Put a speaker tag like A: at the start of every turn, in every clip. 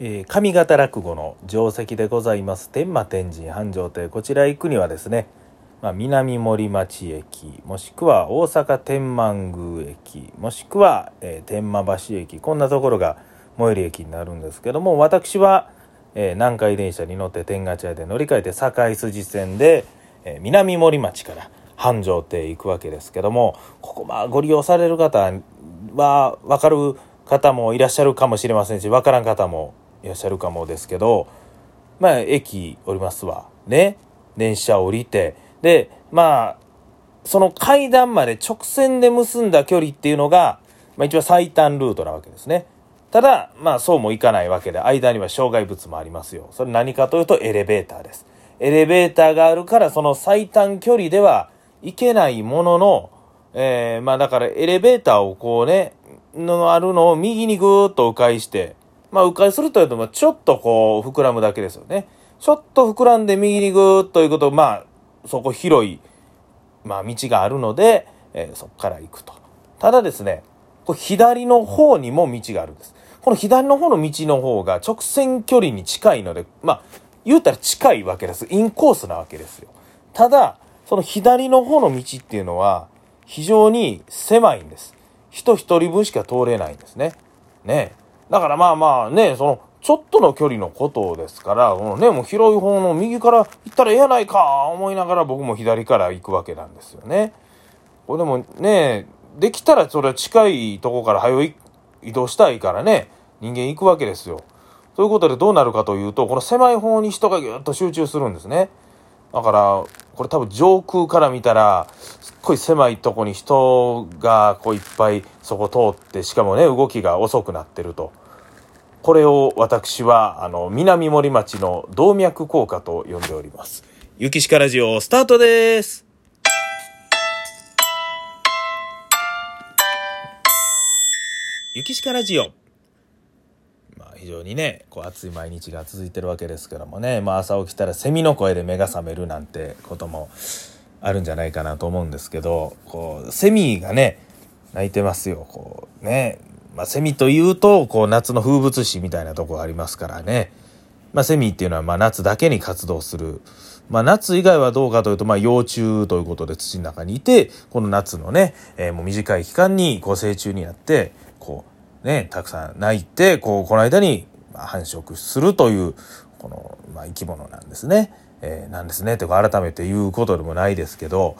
A: えー上方落語の定石でございます。天満天神繁盛亭。こちら行くにはですね、まあ、南森町駅もしくは大阪天満宮駅もしくは、えー天満橋駅こんなところが最寄り駅になるんですけども私は、えー南海電車に乗って天下茶屋で乗り換えて堺筋線で、え南森町から繁盛亭行くわけですけどもここまあご利用される方は分かる方もいらっしゃるかもしれませんし分からん方もいらっしゃるかもですけどまあ駅降りますわ。ね。電車降りて。でまあその階段まで直線で結んだ距離っていうのが、まあ、一番最短ルートなわけですね。ただまあそうもいかないわけで間には障害物もありますよ。それ何かというとエレベーターです。エレベーターがあるからその最短距離では行けないものの、えーまあだからエレベーターをこうね、のあるのを右にぐーっと迂回して、まあ迂回するというと、まあちょっとこう膨らむだけですよね。ちょっと膨らんで右にぐーっということ、まあそこ広い、まあ道があるので、えーそこから行くと。ただですね、これ左の方にも道があるんです。この左の方の道の方が直線距離に近いので、まあ言うたら近いわけです。インコースなわけですよ。ただ、その左の方の道っていうのは非常に狭いんです。人一人分しか通れないんですね。ねだからまあまあね、そのちょっとの距離のことですから、このね、もう広い方の右から行ったらええやないか思いながら僕も左から行くわけなんですよね。これでもね、できたらそれは近いとこから早い移動したいからね、人間行くわけですよ。ということでどうなるかというと、この狭い方に人がぎゅっと集中するんですね。だから、これ多分上空から見たら、すっごい狭いとこに人がこういっぱいそこ通って、しかもね、動きが遅くなってると。これを私は、あの、南森町の動脈硬化と呼んでおります。ゆきしかラジオ、スタートです。ゆきしかラジオ。まあ、非常にねこう暑い毎日が続いてるわけですけどもね、まあ、朝起きたらセミの声で目が覚めるなんてこともあるんじゃないかなと思うんですけどこうセミがね鳴いてますよこうね、まあ、セミというとこう夏の風物詩みたいなとこがありますからね、まあ、セミっていうのはまあ夏だけに活動する。まあ、夏以外はどうかというと、まあ、幼虫ということで土の中にいてこの夏のね、えーもう短い期間にこう成虫になってこうねたくさん鳴いてこうこの間に繁殖するというこの、まあ、生き物なんですね。えーなんですねという改めて言うことでもないですけど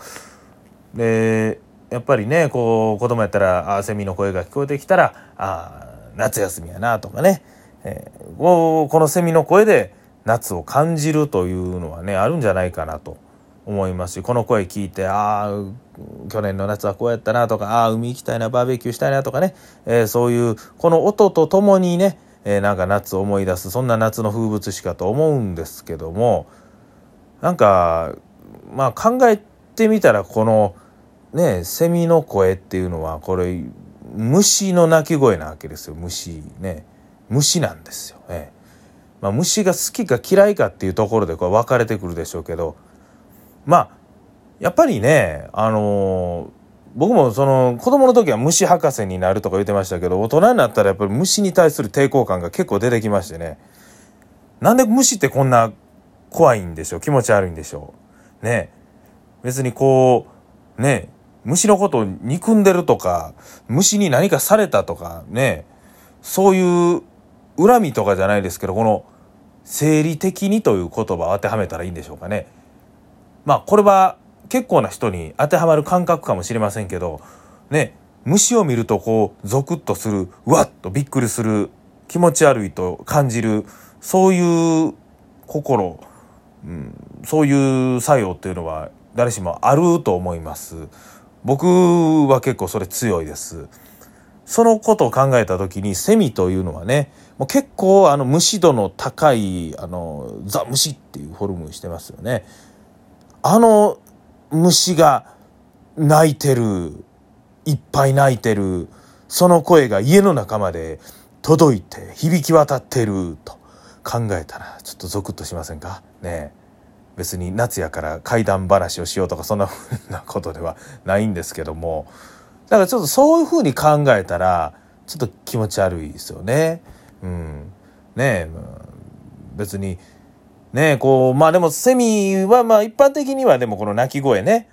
A: でやっぱりねこう子供やったらあーセミの声が聞こえてきたらあー夏休みやなとかね、えーこうこのセミの声で夏を感じるというのはねあるんじゃないかなと思いますしこの声聞いてああ去年の夏はこうやったなとかああ海行きたいなバーベキューしたいなとかね、えーそういうこの音とともにね、えーなんか夏を思い出すそんな夏の風物詩かと思うんですけどもなんかまあ考えてみたらこのねセミの声っていうのはこれ虫の鳴き声なわけですよ。虫ね。虫なんですよ。ええ。まあ、虫が好きか嫌いかっていうところでこれ分かれてくるでしょうけど。まあやっぱりねあのー僕もその子供の時は虫博士になるとか言ってましたけど大人になったらやっぱり虫に対する抵抗感が結構出てきましてね。なんで虫ってこんな怖いんでしょう？気持ち悪いんでしょう？ね。別にこうね虫のことを憎んでるとか虫に何かされたとかねそういう恨みとかじゃないですけどこの生理的にという言葉を当てはめたらいいんでしょうかね。まあこれは結構な人に当てはまる感覚かもしれませんけどね虫を見るとこうゾクッとするうわっとびっくりする気持ち悪いと感じるそういう心、うん、そういう作用っていうのは誰しもあると思います。僕は結構それ強いです。そのことを考えた時にセミというのはねもう結構あの虫度の高いあのザ・虫っていうフォルムしてますよね。あの虫が鳴いてるいっぱい鳴いてるその声が家の中まで届いて響き渡ってると考えたらちょっとゾクッとしませんか？ねえ別に夏やから怪談話をしようとかそんなふうなことではないんですけども。だからちょっとそういうふうに考えたらちょっと気持ち悪いですよね。うん、ね別にねこうまあでもセミはまあ一般的にはでもこの鳴き声ね。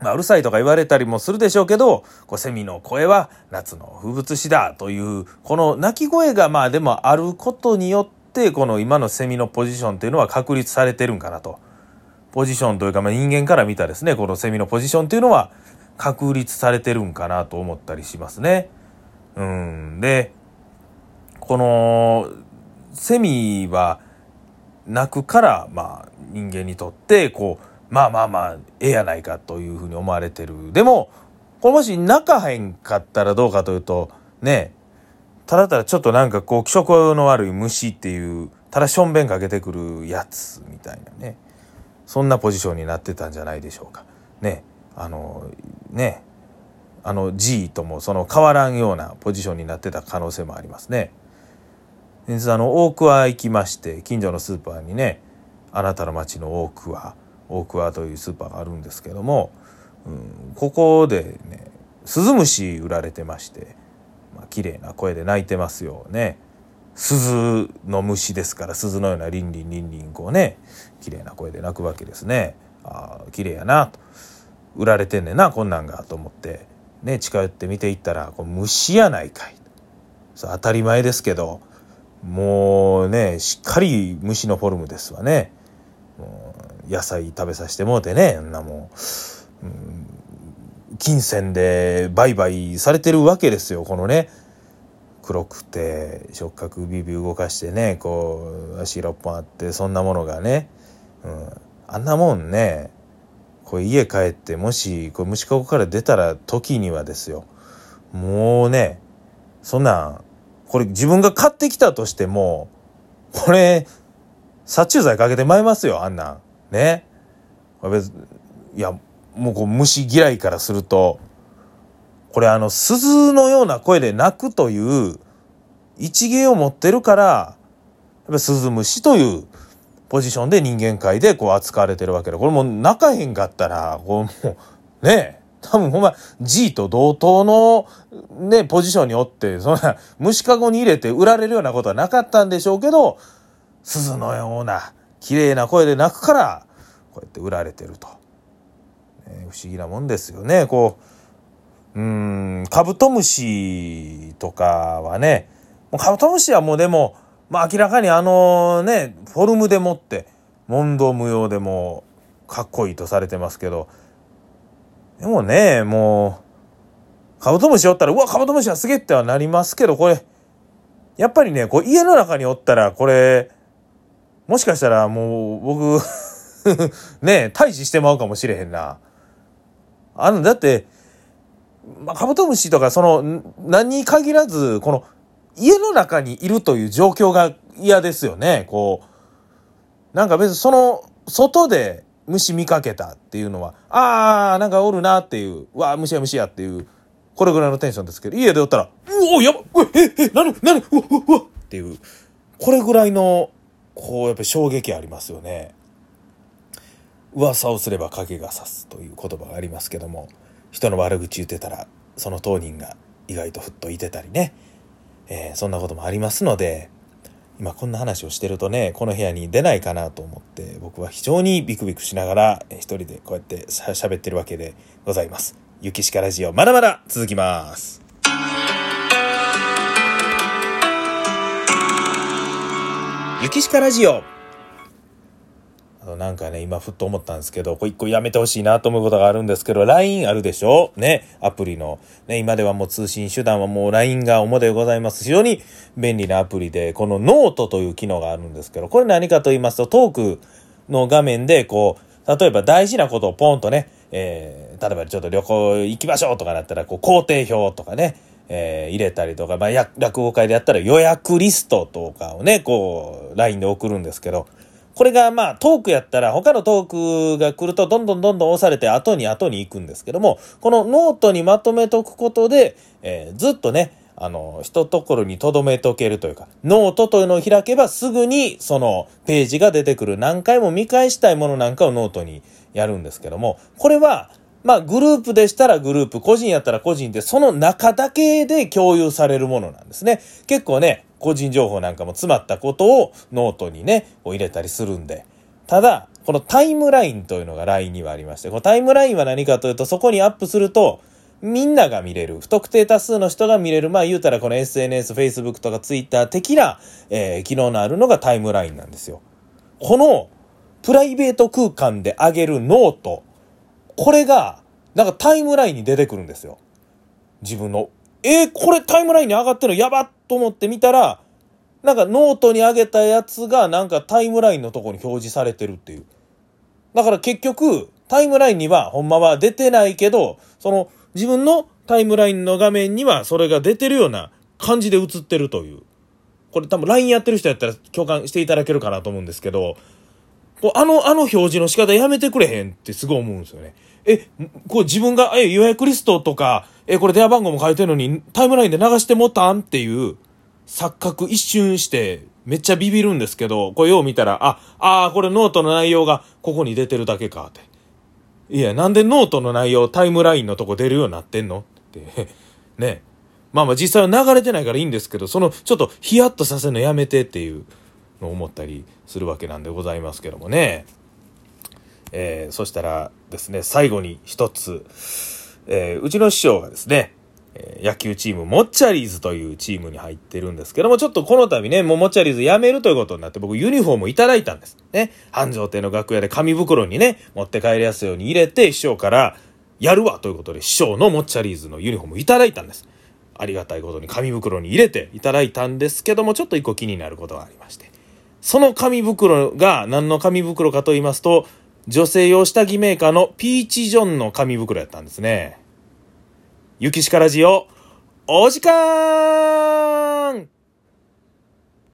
A: まあ、うるさいとか言われたりもするでしょうけど、こうセミの声は夏の風物詩だという、この鳴き声がまあでもあることによってて、この今のセミのポジションというのは確立されてるんかなと。ポジションというか、まあ、人間から見たですね、このセミのポジションというのは確立されてるんかなと思ったりしますね。うん。で、この、セミは鳴くから、まあ、人間にとって、こう、まあまあまあ、ええやないかというふうに思われてる。でも、これもし泣かへんかったらどうかというと、ね、ただただちょっとなんかこう気色の悪い虫っていう、ただしょんべんかけてくるやつみたいなね。そんなポジションになってたんじゃないでしょうか。ね、あの、ね、あの G ともその変わらんようなポジションになってた可能性もありますね。あの大桑行きまして近所のスーパーにねあなたの町の大桑大桑というスーパーがあるんですけども、うん、ここでねスズムシ売られてまして、綺麗な声で鳴いてますよね。鈴の虫ですから鈴のようなリンリンリンリンこうね綺麗な声で鳴くわけですね。ああ綺麗やなと売られてんねんなこんなんがと思ってね近寄って見ていったらこう虫やないかい当たり前ですけどもうねしっかり虫のフォルムですわね。もう野菜食べさせてもうてねんなもう、うん、金銭で売買されてるわけですよこのね。黒くて触覚ビビ動かしてねこう足6本あってそんなものがね、うん、あんなもんねこれ家帰ってもしこれ虫かごから出たら時にはですよ。もうねそんなんこれ自分が買ってきたとしてもこれ殺虫剤かけてまいますよあんなん。ね。別いやもうこう虫嫌いからするとこれあの鈴のような声で鳴くという一芸を持ってるからやっぱ鈴虫というポジションで人間界でこう扱われてるわけでこれもう泣かへんかったらこうもうねえ多分ほんま G と同等のねポジションにおってそんな虫かごに入れて売られるようなことはなかったんでしょうけど鈴のような綺麗な声で鳴くからこうやって売られてると、ね、不思議なもんですよねこううんカブトムシとかはねもうカブトムシはもうでも、まあ、明らかにあのねフォルムでもって問答無用でもかっこいいとされてますけどでもねもうカブトムシおったらうわカブトムシはすげえってはなりますけどこれやっぱりねこう家の中におったらこれもしかしたらもう僕 ね退治してまうかもしれへんな。あの、だって、まあ、カブトムシとか、その、何に限らず、この、家の中にいるという状況が嫌ですよね。こう、なんか別にその、外で虫見かけたっていうのは、ああ、なんかおるなっていう、わあ、虫や虫やっていう、これぐらいのテンションですけど、家でおったら、うおやばえ、え、なに、なに、うわ、うわっていう、これぐらいのこうやっぱ衝撃ありますよね。噂をすれば影が差すという言葉がありますけども人の悪口言ってたらその当人が意外とふっといてたりね、えー、そんなこともありますので今こんな話をしてるとねこの部屋に出ないかなと思って僕は非常にビクビクしながら一人でこうやって喋ってるわけでございます。ゆきしかラジオまだまだ続きます。ゆきしかラジオあのなんかね、今ふっと思ったんですけど、これ一個やめてほしいなと思うことがあるんですけど、LINE あるでしょ？ね、アプリの。ね、今ではもう通信手段はもう LINE が主でございます。非常に便利なアプリで、このノートという機能があるんですけど、これ何かと言いますと、トークの画面で、こう、例えば大事なことをポンとね、えー、例えばちょっと旅行行きましょうとかなったら、こう、行程表とかね、えー、入れたりとか、まあ、落語会でやったら予約リストとかをね、こう、LINE で送るんですけど、これがまあトークやったら他のトークが来るとどんどんどんどん押されて後に後に行くんですけども、このノートにまとめとくことで、えー、ずっとね、あの、一ところに留めとけるというか、ノートというのを開けばすぐにそのページが出てくる何回も見返したいものなんかをノートにやるんですけども、これはまあ、グループでしたらグループ、個人やったら個人で、その中だけで共有されるものなんですね。結構ね、個人情報なんかも詰まったことをノートにね、こう入れたりするんで。ただ、このタイムラインというのが LINE にはありまして、このタイムラインは何かというと、そこにアップすると、みんなが見れる、不特定多数の人が見れる、まあ言うたらこの SNS、Facebook とか Twitter 的な、えー、機能のあるのがタイムラインなんですよ。この、プライベート空間で上げるノート、これが、なんかタイムラインに出てくるんですよ。自分の。えー、これタイムラインに上がってるのやばっと思って見たら、なんかノートに上げたやつがなんかタイムラインのとこに表示されてるっていう。だから結局、タイムラインにはほんまは出てないけど、その自分のタイムラインの画面にはそれが出てるような感じで映ってるという。これ多分 LINE やってる人やったら共感していただけるかなと思うんですけど、あの、あの表示の仕方やめてくれへんってすごい思うんですよね。え、こう自分が、え、予約リストとか、え、これ電話番号も書いてるのにタイムラインで流してもたん？っていう錯覚一瞬してめっちゃビビるんですけど、これよう見たら、あ、ああ、これノートの内容がここに出てるだけかって。いや、なんでノートの内容タイムラインのとこ出るようになってんの？って。ね。まあまあ実際は流れてないからいいんですけど、そのちょっとヒヤッとさせるのやめてっていうのを思ったりするわけなんでございますけどもね。えー、そしたらですね、最後に一つ、えー、うちの師匠がですね、え野球チーム、モッチャリーズというチームに入ってるんですけども、ちょっとこの度ね、もうモッチャリーズ辞めるということになって、僕ユニフォームいただいたんです。ね。繁盛亭の楽屋で紙袋にね、持って帰りやすいように入れて、師匠から、やるわということで、師匠のモッチャリーズのユニフォームいただいたんです。ありがたいことに紙袋に入れていただいたんですけども、ちょっと一個気になることがありまして。その紙袋が何の紙袋かと言いますと、女性用下着メーカーのピーチジョンの紙袋やったんですね。ゆきしからじよ、お時間